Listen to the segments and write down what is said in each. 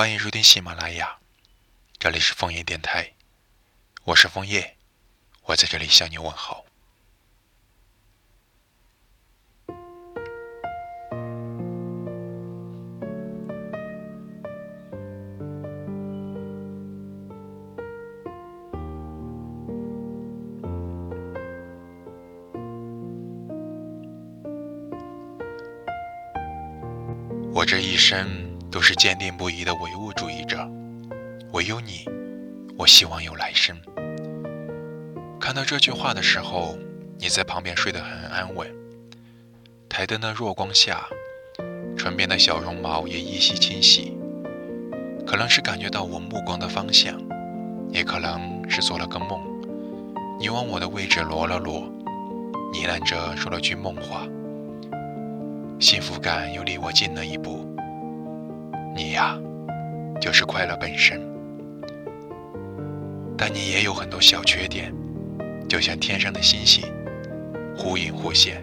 欢迎收听喜马拉雅，这里是枫叶电台，我是枫叶，我在这里向你问好。我这一生都是坚定不移的唯物主义者，唯有你，我希望有来生。看到这句话的时候，你在旁边睡得很安稳。台灯的弱光下，唇边的小绒毛也依稀清晰。可能是感觉到我目光的方向，也可能是做了个梦。你往我的位置挪了挪，呢喃着说了句梦话。幸福感又离我近了一步。你呀，就是快乐本身。但你也有很多小缺点，就像天上的星星，忽隐忽现。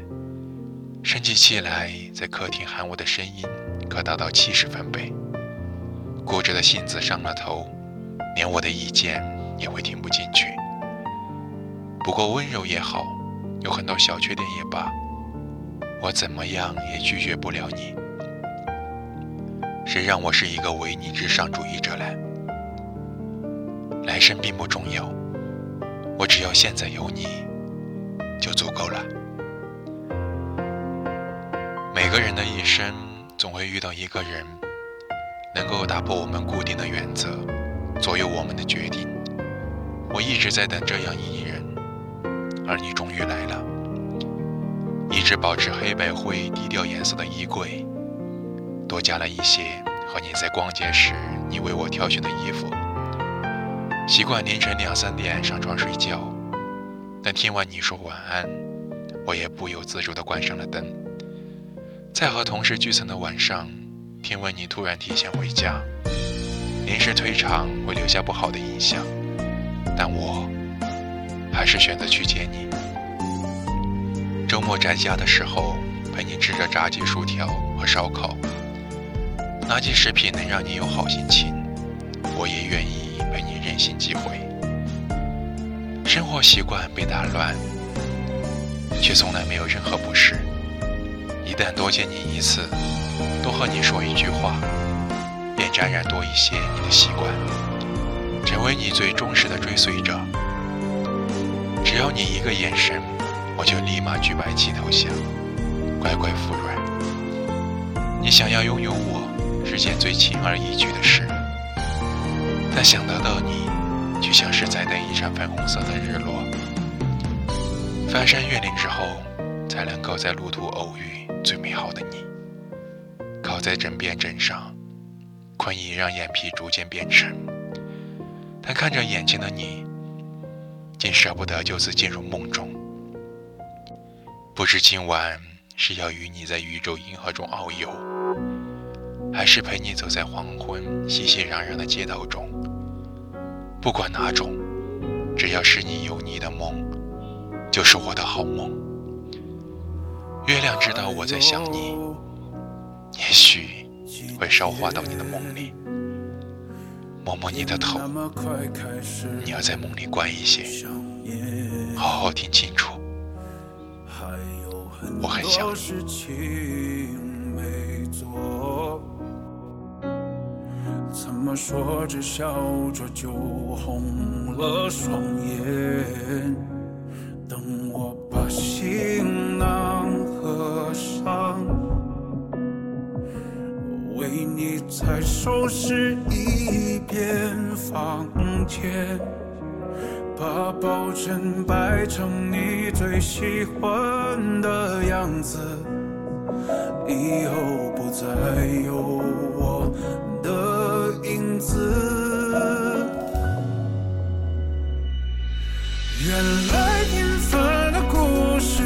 生起气来，在客厅喊我的声音可达到七十分贝。固执的性子上了头，连我的意见也会听不进去。不过温柔也好，有很多小缺点也罢。我怎么样也拒绝不了你，谁让我是一个唯你至上主义者嘞？来生并不重要，我只要现在有你就足够了。每个人的一生总会遇到一个人，能够打破我们固定的原则，左右我们的决定。我一直在等这样一人，而你终于来了。一直保持黑白灰低调颜色的衣柜，多加了一些和你在逛街时你为我挑选的衣服。习惯凌晨两三点上床睡觉，但听完你说晚安，我也不由自主地关上了灯。在和同事聚餐的晚上，听闻你突然提前回家，临时退场会留下不好的印象，但我还是选择去接你。周末宅家的时候，陪你吃着炸鸡、薯条和烧烤，垃圾食品能让你有好心情，我也愿意陪你任性几回。生活习惯被打乱，却从来没有任何不适。一旦多见你一次，多和你说一句话，便沾染多一些你的习惯，成为你最忠实的追随者。只要你一个眼神。我就立马举白旗投降，乖乖服软。你想要拥有我，世间最轻而易举的事，但想得到你，就像是在等一场粉红色的日落。翻山越岭之后，才能够在路途偶遇最美好的你。靠在枕边枕上，困意让眼皮逐渐变沉，但看着眼前的你，竟舍不得就此进入梦中。不知今晚是要与你在宇宙银河中遨游，是陪你走在黄昏熙熙攘攘的街道中。不管哪种，只要是你有你的梦，就是我的好梦。月亮知道我在想你，也许会捎化到你的梦里，摸摸你的头。你要在梦里乖一些，好好听清楚。我很想你怎么说着笑着就红了双眼？等我把行囊合上，为你再收拾一遍房间。把抱枕摆成你最喜欢的样子，以后不再有影子。原来平凡的故事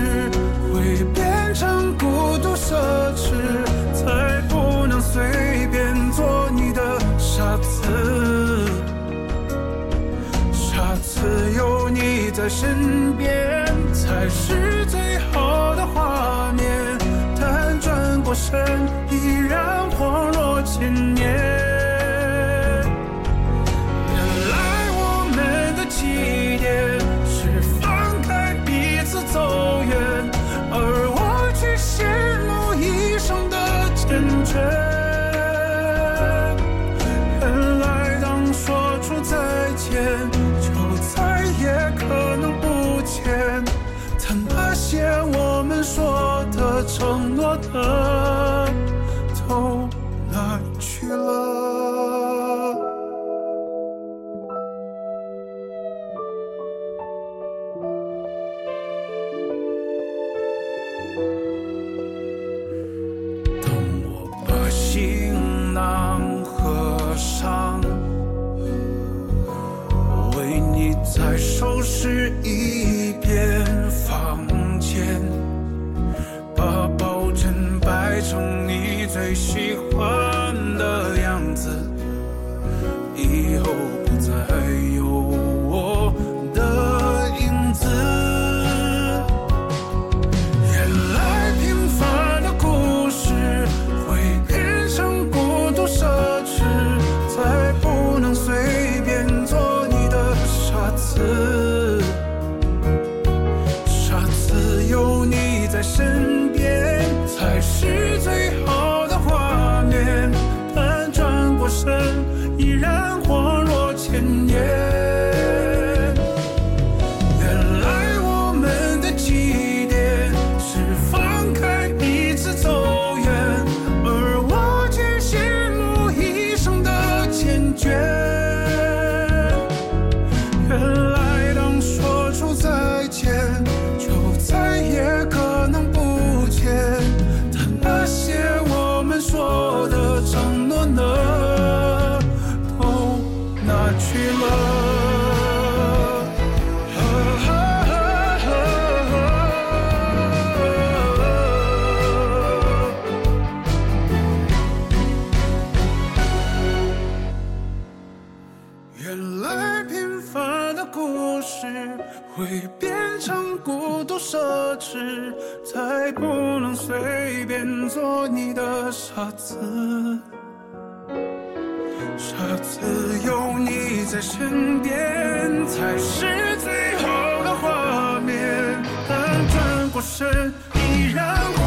会变成孤独奢侈，才不能随便做你的傻子。傻子，有你在身边才是最好的画面，但转过身依然恍若千年。收拾一遍房间把抱枕摆成你最喜欢深事，才不能随便做你的傻子。傻子，有你在身边才是最好的画面。但转过身，依然。